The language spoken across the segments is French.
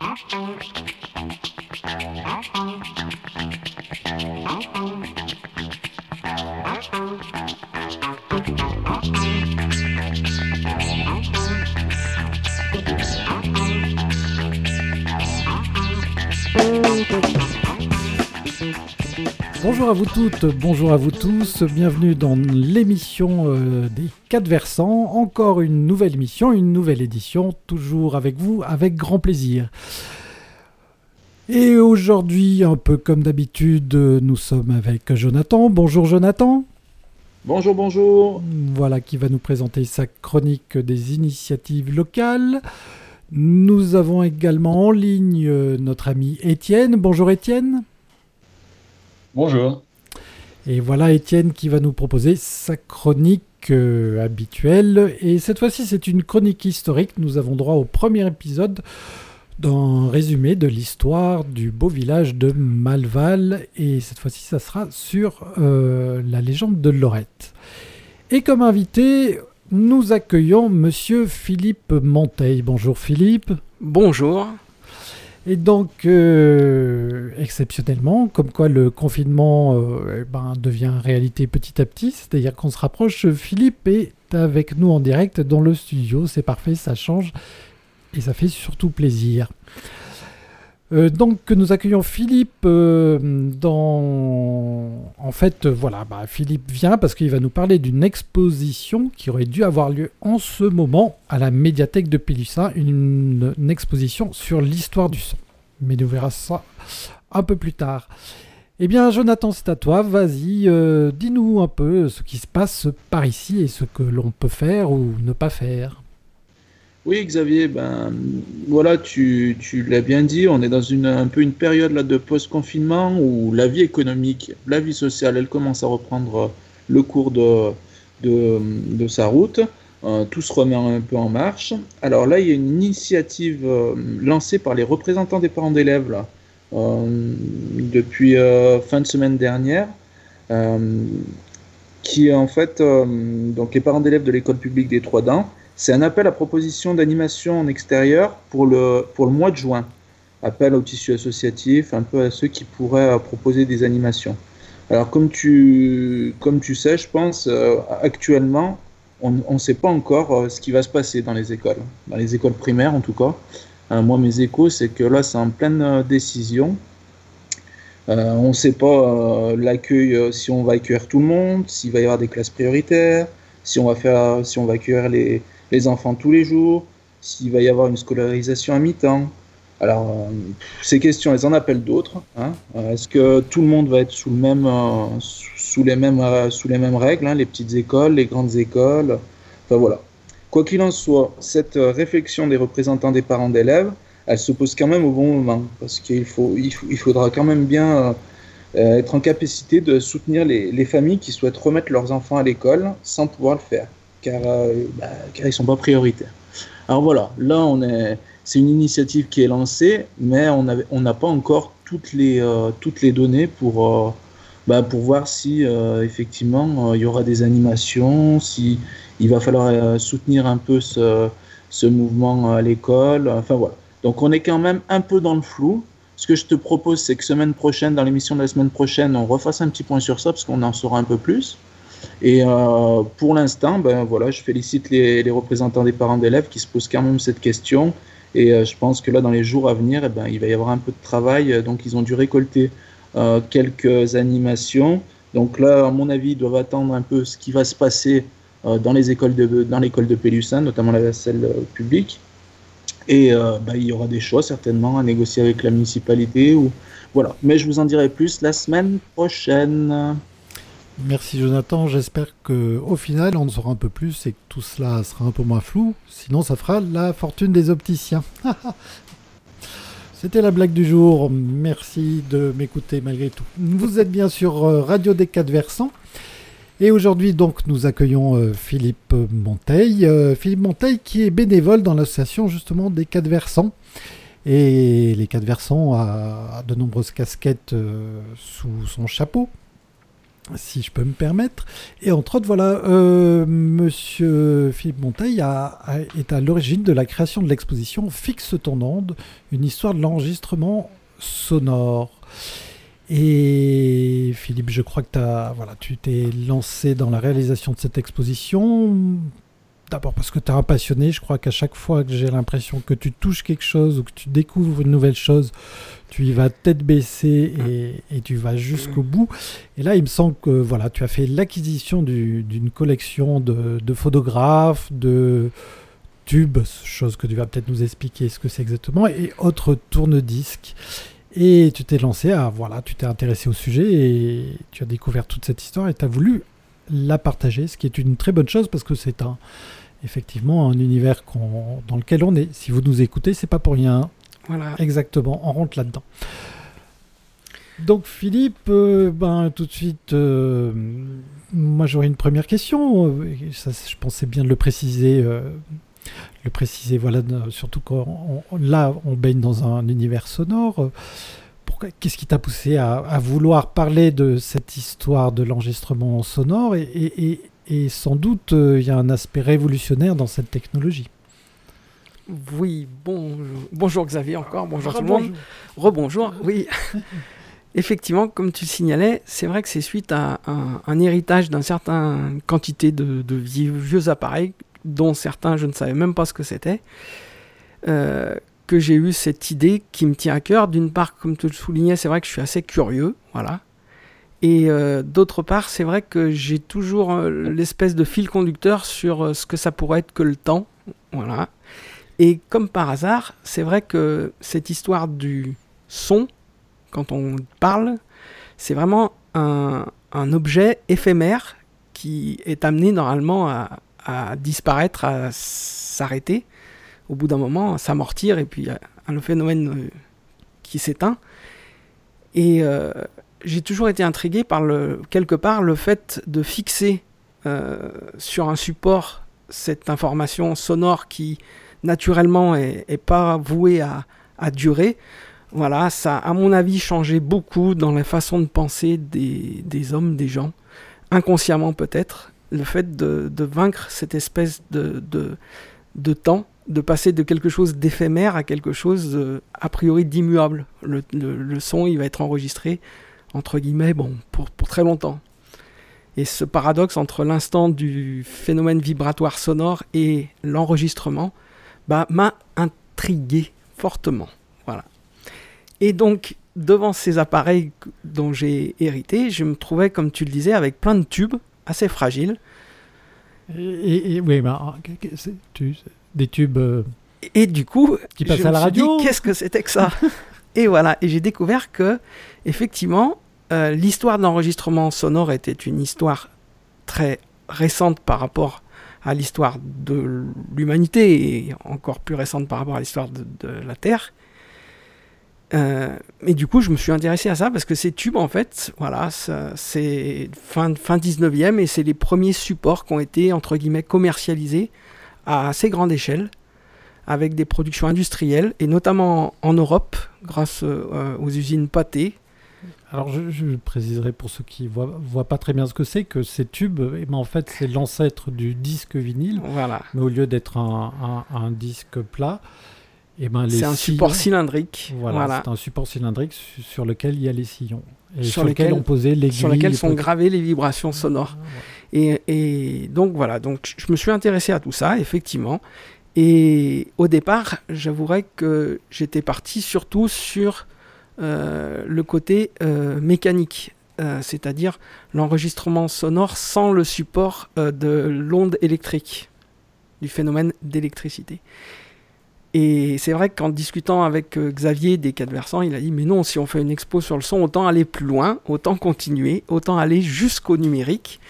Thank you. Bonjour à vous toutes, bonjour à vous tous, bienvenue dans l'émission euh, des quatre versants. Encore une nouvelle émission, une nouvelle édition, toujours avec vous, avec grand plaisir. Et aujourd'hui, un peu comme d'habitude, nous sommes avec Jonathan. Bonjour Jonathan. Bonjour, bonjour. Voilà qui va nous présenter sa chronique des initiatives locales. Nous avons également en ligne euh, notre ami Étienne. Bonjour Étienne. Bonjour. Et voilà Étienne qui va nous proposer sa chronique euh, habituelle. Et cette fois-ci, c'est une chronique historique. Nous avons droit au premier épisode d'un résumé de l'histoire du beau village de Malval. Et cette fois-ci, ça sera sur euh, la légende de Lorette. Et comme invité, nous accueillons monsieur Philippe Monteil. Bonjour Philippe. Bonjour. Et donc, euh, exceptionnellement, comme quoi le confinement euh, eh ben, devient réalité petit à petit, c'est-à-dire qu'on se rapproche, Philippe est avec nous en direct dans le studio, c'est parfait, ça change et ça fait surtout plaisir. Euh, donc nous accueillons Philippe dans... En fait, voilà, bah, Philippe vient parce qu'il va nous parler d'une exposition qui aurait dû avoir lieu en ce moment à la médiathèque de Pélussin, une, exposition sur l'histoire du son. Mais nous verrons ça un peu plus tard. Eh bien, Jonathan, c'est à toi. Vas-y, euh, dis-nous un peu ce qui se passe par ici et ce que l'on peut faire ou ne pas faire. Oui, Xavier, ben voilà, tu, l'as bien dit, on est dans une, un peu une période de post-confinement où la vie économique, la vie sociale, elle commence à reprendre le cours de, sa route. Euh, tout se remet un peu en marche. Alors là, il y a une initiative euh, lancée par les représentants des parents d'élèves euh, depuis fin de semaine dernière, qui est en fait donc les parents d'élèves de l'école publique des Trois Dents. C'est un appel à proposition d'animation en extérieur pour le, pour le mois de juin. Appel au tissu associatif, un peu à ceux qui pourraient proposer des animations. Alors comme tu, comme tu sais, je pense, actuellement, on ne sait pas encore euh, ce qui va se passer dans les écoles, dans les écoles primaires en tout cas. Euh, moi, mes échos, c'est que là, c'est en pleine euh, décision. Euh, on ne sait pas euh, l'accueil, si on va accueillir tout le monde, s'il va y avoir des classes prioritaires, si on va, faire, si on va accueillir les, les enfants tous les jours, s'il va y avoir une scolarisation à mi-temps. Alors, euh, ces questions, elles en appellent d'autres. Hein. Est-ce que tout le monde va être sous euh, les mêmes règles, hein, les petites écoles, les grandes écoles? Enfin voilà. Quoi qu'il en soit, cette euh, réflexion des représentants des parents d'élèves, elle se pose quand même au bon moment, parce qu'il faut, il, faudra quand même bien euh, être en capacité de soutenir les, familles qui souhaitent remettre leurs enfants à l'école sans pouvoir le faire, car, euh, bah, car ils ne sont pas prioritaires. Alors voilà, là c'est une initiative qui est lancée, mais on n'a pas encore toutes les, euh, données pour bah, pour voir si euh, effectivement euh, il y aura des animations, si il va falloir euh, soutenir un peu ce, ce mouvement à l'école. Enfin voilà. Donc on est quand même un peu dans le flou. Ce que je te propose, c'est que semaine prochaine, dans l'émission de la semaine prochaine, on refasse un petit point sur ça parce qu'on en saura un peu plus. Et euh, pour l'instant, ben voilà, je félicite les, représentants des parents d'élèves qui se posent quand même cette question. Et euh, je pense que là, dans les jours à venir, eh ben, il va y avoir un peu de travail. Donc, ils ont dû récolter euh, quelques animations. Donc là, à mon avis, ils doivent attendre un peu ce qui va se passer dans les écoles de dans l'école de Pélussin, notamment la celle publique. Et bah, il y aura des choix certainement à négocier avec la municipalité ou voilà. Mais je vous en dirai plus la semaine prochaine. Merci Jonathan, j'espère que au final on en saura un peu plus et que tout cela sera un peu moins flou, sinon ça fera la fortune des opticiens. C'était la blague du jour. Merci de m'écouter malgré tout. Vous êtes bien sur euh, Radio des 4 Versants. Et aujourd'hui, donc, nous accueillons euh, Philippe Monteil. Euh, Philippe Monteil qui est bénévole dans l'association justement des 4 Versants. Et les 4 Versants a, de nombreuses casquettes sous son chapeau. Si je peux me permettre. Et entre autres, voilà, euh, Monsieur Philippe Monteil est à l'origine de la création de l'exposition Fixe ton onde, une histoire de l'enregistrement sonore. Et Philippe, je crois que as, voilà, tu t'es lancé dans la réalisation de cette exposition. D'abord parce que tu es un passionné, je crois qu'à chaque fois que j'ai l'impression que tu touches quelque chose ou que tu découvres une nouvelle chose, tu y vas tête baissée et, tu vas jusqu'au bout. Et là, il me semble que voilà, tu as fait l'acquisition d'une collection de, de, photographes, de tubes, chose que tu vas peut-être nous expliquer ce que c'est exactement, et autres tourne-disques. Et tu t'es lancé à, voilà, tu t'es intéressé au sujet et tu as découvert toute cette histoire et tu as voulu la partager, ce qui est une très bonne chose parce que c'est un, effectivement un univers dans lequel on est. Si vous nous écoutez, c'est pas pour rien. Voilà. Exactement, on rentre là-dedans. Donc Philippe, euh, ben, tout de suite, euh, moi j'aurais une première question. Ça, je pensais bien de le préciser. Euh, le préciser, voilà, surtout quand là on baigne dans un univers sonore. Qu'est-ce qui t'a poussé à, vouloir parler de cette histoire de l'enregistrement sonore et, et, sans doute il y a un aspect révolutionnaire dans cette technologie. Oui, bon, bonjour Xavier encore, bonjour tout le monde. Rebonjour, oui. Effectivement, comme tu le signalais, c'est vrai que c'est suite à un, héritage d'un certain quantité de, vieux, appareils, dont certains je ne savais même pas ce que c'était, euh, que j'ai eu cette idée qui me tient à cœur. D'une part, comme tu le soulignais, c'est vrai que je suis assez curieux, voilà. Et euh, d'autre part, c'est vrai que j'ai toujours euh, l'espèce de fil conducteur sur ce que ça pourrait être que le temps, voilà. Et comme par hasard, c'est vrai que cette histoire du son, quand on parle, c'est vraiment un, objet éphémère qui est amené normalement à, disparaître, à s'arrêter, au bout d'un moment, à s'amortir, et puis un phénomène euh, qui s'éteint. Et euh, j'ai toujours été intrigué par le, quelque part le fait de fixer euh, sur un support cette information sonore qui naturellement est, pas voué à, durer. Voilà, ça à mon avis changé beaucoup dans la façon de penser des, hommes, des gens, inconsciemment peut-être, le fait de, vaincre cette espèce de, de, temps, de passer de quelque chose d'éphémère à quelque chose a priori d'immuable. Le, son, il va être enregistré, entre guillemets, bon, pour, pour très longtemps. Et ce paradoxe entre l'instant du phénomène vibratoire sonore et l'enregistrement, bah, m'a intrigué fortement. Voilà. Et donc, devant ces appareils dont j'ai hérité, je me trouvais, comme tu le disais, avec plein de tubes assez fragiles. Et, oui, bah, des tubes. Euh, et, du coup, qui passent à la radio. Qu'est-ce que c'était que ça? Et voilà. Et j'ai découvert que, effectivement, euh, l'histoire de l'enregistrement sonore était une histoire très récente par rapport à l'histoire de l'humanité et encore plus récente par rapport à l'histoire de, la Terre. Euh, et du coup, je me suis intéressé à ça parce que ces tubes, en fait, voilà, c'est fin, fin 19e et c'est les premiers supports qui ont été, entre guillemets, commercialisés à assez grande échelle avec des productions industrielles et notamment en Europe grâce euh, aux usines Pathé alors je, préciserai pour ceux qui ne voient, pas très bien ce que c'est que ces tubes, eh ben, en fait c'est l'ancêtre du disque vinyle, voilà. mais au lieu d'être un, disque plat, eh ben, c'est un support cylindrique. Voilà, c'est un support cylindrique sur lequel il y a les sillons. Et sur, lesquels on posait les Sur sont gravées les vibrations sonores. et, et, donc voilà, donc je me suis intéressé à tout ça, effectivement. Et au départ, j'avouerais que j'étais parti surtout sur le côté euh, mécanique, euh, c'est-à-dire l'enregistrement sonore sans le support de l'onde électrique, du phénomène d'électricité. Et c'est vrai qu'en discutant avec Xavier des quatre versants, il a dit Mais non, si on fait une expo sur le son, autant aller plus loin, autant continuer, autant aller jusqu'au numérique.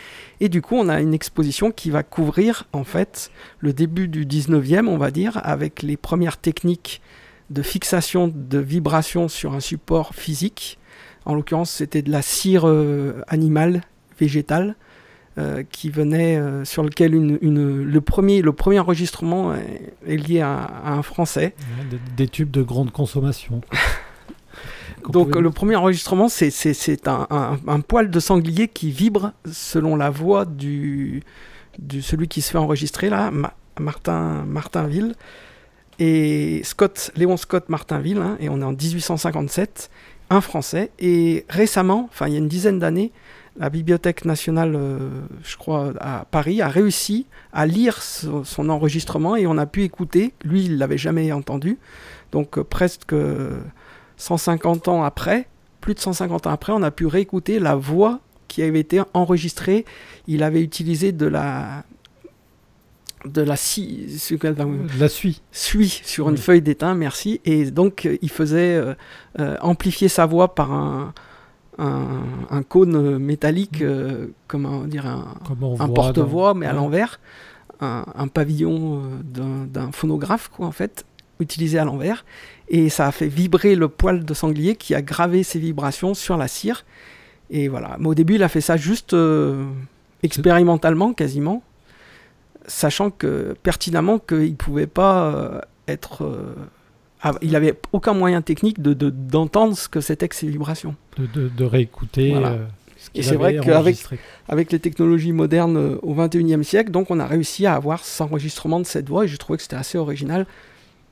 Et du coup, on a une exposition qui va couvrir en fait le début du 19e, on va dire, avec les premières techniques de fixation de vibration sur un support physique. En l'occurrence, c'était de la cire euh, animale, végétale, euh, qui venait, euh, sur lequel une, le, premier, le premier enregistrement est, lié à, un Français. des, tubes de grande consommation. Donc le premier enregistrement, c'est un, un, poil de sanglier qui vibre selon la voix du, du celui qui se fait enregistrer là, Martin Martinville et Léon Scott Martinville, hein, et on est en 1857, un Français. Et récemment, enfin il y a une dizaine d'années, la Bibliothèque nationale, euh, je crois, à Paris, a réussi à lire son, enregistrement et on a pu écouter. Lui, il l'avait jamais entendu. Donc euh, presque 150 ans après, plus de 150 ans après, on a pu réécouter la voix qui avait été enregistrée. Il avait utilisé de la de la scie, la suie, suie sur une feuille d'étain, merci. Et donc euh, il faisait amplifier sa voix par un, un, cône métallique, euh, comment dire, un, porte-voix, mais à l'envers, un, pavillon euh, d'un phonographe, quoi, en fait, utilisé à l'envers. Et ça a fait vibrer le poil de sanglier qui a gravé ses vibrations sur la cire. Et voilà. Mais au début, il a fait ça juste euh, expérimentalement, quasiment, sachant que pertinemment qu'il ne pouvait pas être ah, il n'avait aucun moyen technique d'entendre de, d'entendre ce que c'était que ces vibrations. De, de réécouter. Euh, et c'est vrai qu'avec avec les technologies modernes euh, au 21e siècle, donc on a réussi à avoir cet enregistrement de cette voix et je trouvais que c'était assez original.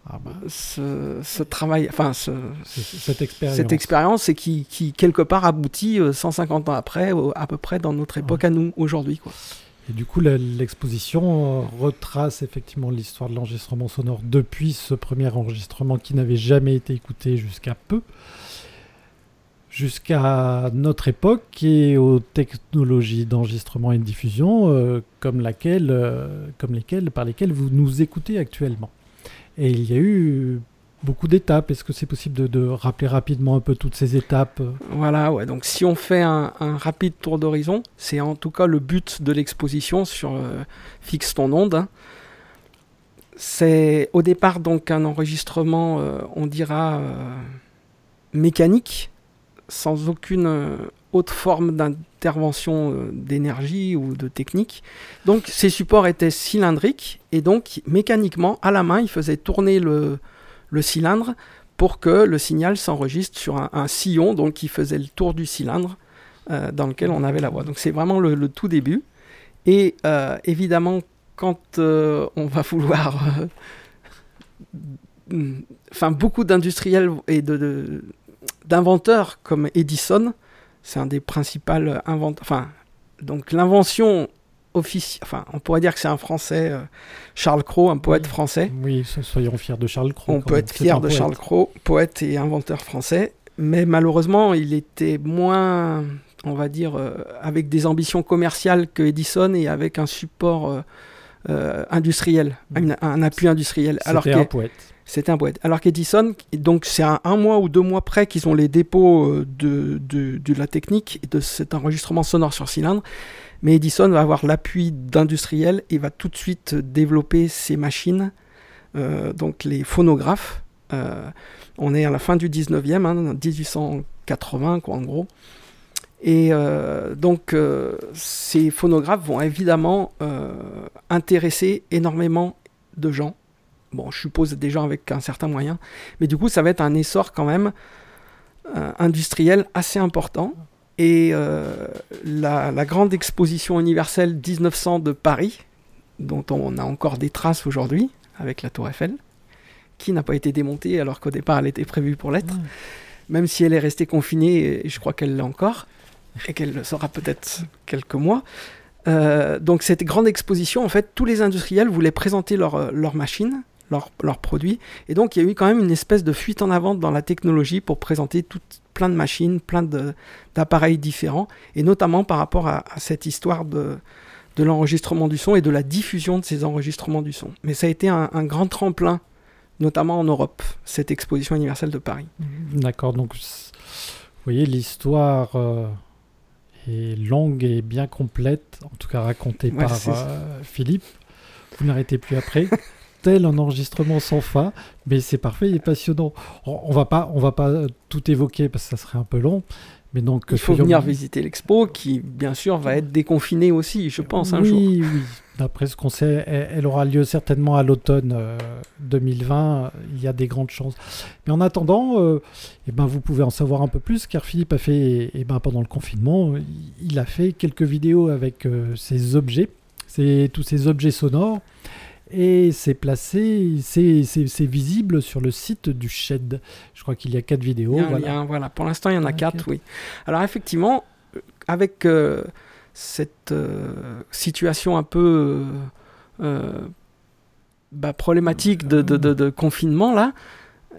Ah bah. ce, ce, travail, enfin ce, cette expérience, cette expérience et qui, qui, quelque part aboutit 150 euh, ans après, à peu près dans notre époque à nous aujourd'hui, quoi. Et du coup, l'exposition euh, retrace effectivement l'histoire de l'enregistrement sonore depuis ce premier enregistrement qui n'avait jamais été écouté jusqu'à peu, jusqu'à notre époque et aux technologies d'enregistrement et de diffusion euh, comme, laquelle, euh, comme lesquelles, par lesquelles vous nous écoutez actuellement. Et il y a eu beaucoup d'étapes. Est-ce que c'est possible de, rappeler rapidement un peu toutes ces étapes Voilà, ouais. Donc si on fait un, rapide tour d'horizon, c'est en tout cas le but de l'exposition sur euh, Fixe ton onde. Hein. C'est au départ donc un enregistrement, euh, on dira, euh, mécanique, sans aucune autre forme d'intervention d'énergie ou de technique. Donc ces supports étaient cylindriques et donc mécaniquement, à la main, il faisait tourner le, le cylindre pour que le signal s'enregistre sur un, sillon donc qui faisait le tour du cylindre euh, dans lequel on avait la voix. Donc c'est vraiment le, tout début. Et euh, évidemment, quand euh, on va vouloir... Enfin, beaucoup d'industriels et de, d'inventeurs comme Edison, c'est un des principaux inventeurs... Enfin, donc l'invention enfin, on pourrait dire que c'est un Français, euh, Charles Cros, un poète français. Oui, soyons fiers de Charles Cros. On peut être fier de Charles Cros, poète et inventeur français, mais malheureusement, il était moins, on va dire, euh, avec des ambitions commerciales que Edison et avec un support euh, industriel, mm. un, appui industriel. C'était un poète. C'était un poète. Alors qu'Edison, donc c'est un, un, mois ou deux mois près qu'ils ont les dépôts de, de, de, la technique et de cet enregistrement sonore sur cylindre. Mais Edison va avoir l'appui d'industriels et va tout de suite développer ses machines, euh, donc les phonographes. Euh, on est à la fin du 19e, hein, 1880 quoi, en gros. Et euh, donc ces phonographes vont évidemment intéresser énormément de gens. Bon, je suppose des gens avec un certain moyen. Mais du coup, ça va être un essor quand même industriel assez important. Et euh, la, grande exposition universelle 1900 de Paris, dont on a encore des traces aujourd'hui, avec la tour Eiffel, qui n'a pas été démontée alors qu'au départ elle était prévue pour l'être, même si elle est restée confinée, et je crois qu'elle l'est encore, et qu'elle le sera peut-être quelques mois. Euh, donc cette grande exposition, en fait, tous les industriels voulaient présenter leurs leur machines, leurs produits, et donc il y a eu quand même une espèce de fuite en avant dans la technologie pour présenter toutes plein de machines, plein d'appareils différents, et notamment par rapport à, cette histoire de, de l'enregistrement du son et de la diffusion de ces enregistrements du son. Mais ça a été un, grand tremplin, notamment en Europe, cette exposition universelle de Paris. D'accord, donc vous voyez, l'histoire euh, est longue et bien complète, en tout cas racontée par euh, Philippe. Vous n'arrêtez plus après. un enregistrement sans fin, mais c'est parfait et passionnant. On, va pas, on va pas tout évoquer parce que ça serait un peu long, Mais donc, il faut venir visiter l'expo qui, bien sûr, va être déconfinée aussi, je pense, un jour. Oui, oui. D'après ce qu'on sait, elle, aura lieu certainement à l'automne 2020. Il y a des grandes chances. Mais en attendant, eh ben, vous pouvez en savoir un peu plus car Philippe a fait, eh ben, pendant le confinement, il a fait quelques vidéos avec ses objets, tous ces objets sonores et c'est placé, c'est visible sur le site du Shed. Je crois qu'il y a quatre vidéos. voilà. Pour l'instant, il y en a quatre, oui. Alors effectivement, euh, avec euh, cette euh, situation un peu bah, problématique de, de, confinement là,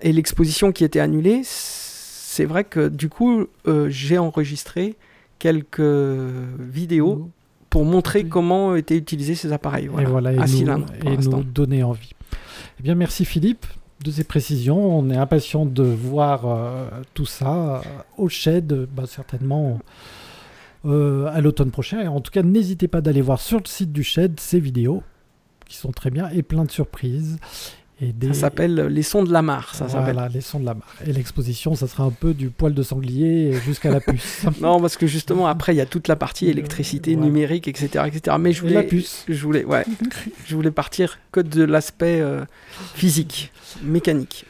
et l'exposition qui était annulée, c'est vrai que du coup, j'ai enregistré quelques vidéos pour montrer comment étaient utilisés ces appareils voilà, et, voilà, et, nous, donner envie. Eh bien, merci Philippe de ces précisions. On est impatient de voir euh, tout ça euh, au Shed, bah, certainement euh, à l'automne prochain. Et en tout cas, n'hésitez pas d'aller voir sur le site du Shed ces vidéos qui sont très bien et plein de surprises. Ça s'appelle Les Sons de la Mare. Ça voilà, Les Sons de la Mare. Et l'exposition, ça sera un peu du poil de sanglier jusqu'à la puce. non, parce que justement, après, il y a toute la partie électricité, numérique, etc., etc. Mais je voulais, la puce. Je voulais, ouais, je voulais partir que de l'aspect euh, physique, mécanique.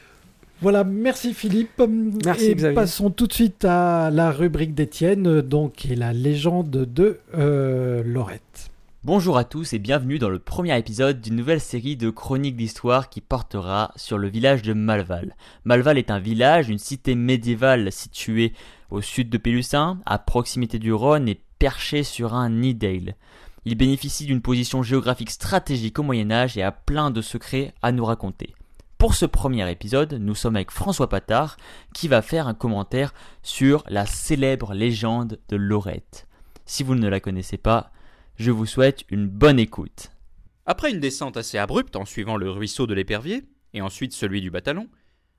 Voilà, merci Philippe. Merci et Xavier. Passons tout de suite à la rubrique d'Étienne, donc, et la légende de euh, Lorette. Bonjour à tous et bienvenue dans le premier épisode d'une nouvelle série de chroniques d'histoire qui portera sur le village de Malval. Malval est un village, une cité médiévale située au sud de Pélussin, à proximité du Rhône et perché sur un nid d'Aile. Il bénéficie d'une position géographique stratégique au Moyen Âge et a plein de secrets à nous raconter. Pour ce premier épisode, nous sommes avec François Patard qui va faire un commentaire sur la célèbre légende de Lorette. Si vous ne la connaissez pas, je vous souhaite une bonne écoute. Après une descente assez abrupte en suivant le ruisseau de l'épervier, et ensuite celui du Batalon,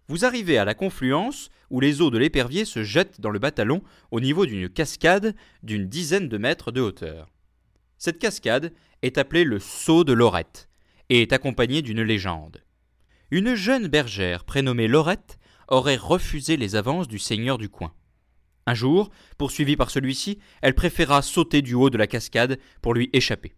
vous arrivez à la confluence où les eaux de l'épervier se jettent dans le Batalon au niveau d'une cascade d'une dizaine de mètres de hauteur. Cette cascade est appelée le Saut de Lorette et est accompagnée d'une légende. Une jeune bergère prénommée Lorette aurait refusé les avances du seigneur du coin. Un jour, poursuivie par celui-ci, elle préféra sauter du haut de la cascade pour lui échapper.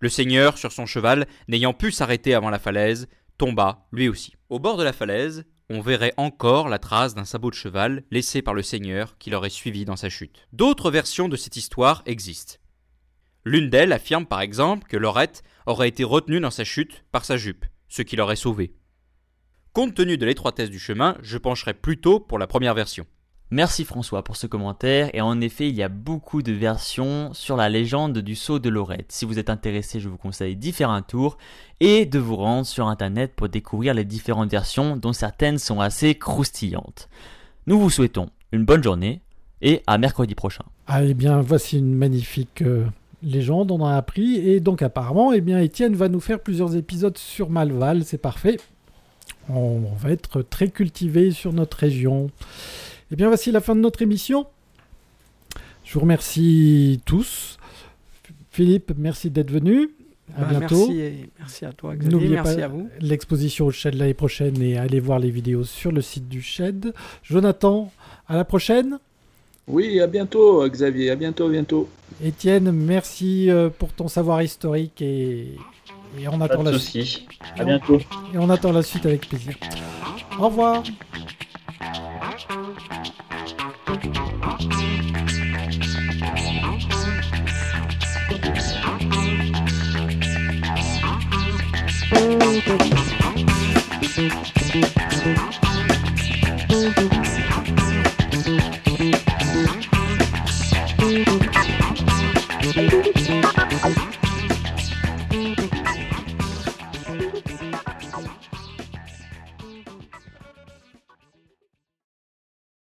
Le seigneur, sur son cheval, n'ayant pu s'arrêter avant la falaise, tomba lui aussi. Au bord de la falaise, on verrait encore la trace d'un sabot de cheval laissé par le seigneur qui l'aurait suivi dans sa chute. D'autres versions de cette histoire existent. L'une d'elles affirme par exemple que Laurette aurait été retenue dans sa chute par sa jupe, ce qui l'aurait sauvée. Compte tenu de l'étroitesse du chemin, je pencherai plutôt pour la première version. Merci François pour ce commentaire et en effet il y a beaucoup de versions sur la légende du saut de Lorette. Si vous êtes intéressé je vous conseille d'y faire un tour et de vous rendre sur internet pour découvrir les différentes versions dont certaines sont assez croustillantes. Nous vous souhaitons une bonne journée et à mercredi prochain. Ah eh bien voici une magnifique euh, légende, on en a appris et donc apparemment eh bien Étienne va nous faire plusieurs épisodes sur Malval, c'est parfait. on va être très cultivé sur notre région. Eh bien, voici la fin de notre émission. Je vous remercie tous. Philippe, merci d'être venu. À bah, bientôt. Merci, merci à toi, Xavier. Merci à vous. L'exposition au Shed l'année prochaine et allez voir les vidéos sur le site du Shed. Jonathan, à la prochaine. Oui, à bientôt, Xavier. À bientôt, bientôt. Étienne, merci euh, pour ton savoir historique et, on attend la suite. À bientôt. Et on attend la suite avec plaisir. Au revoir.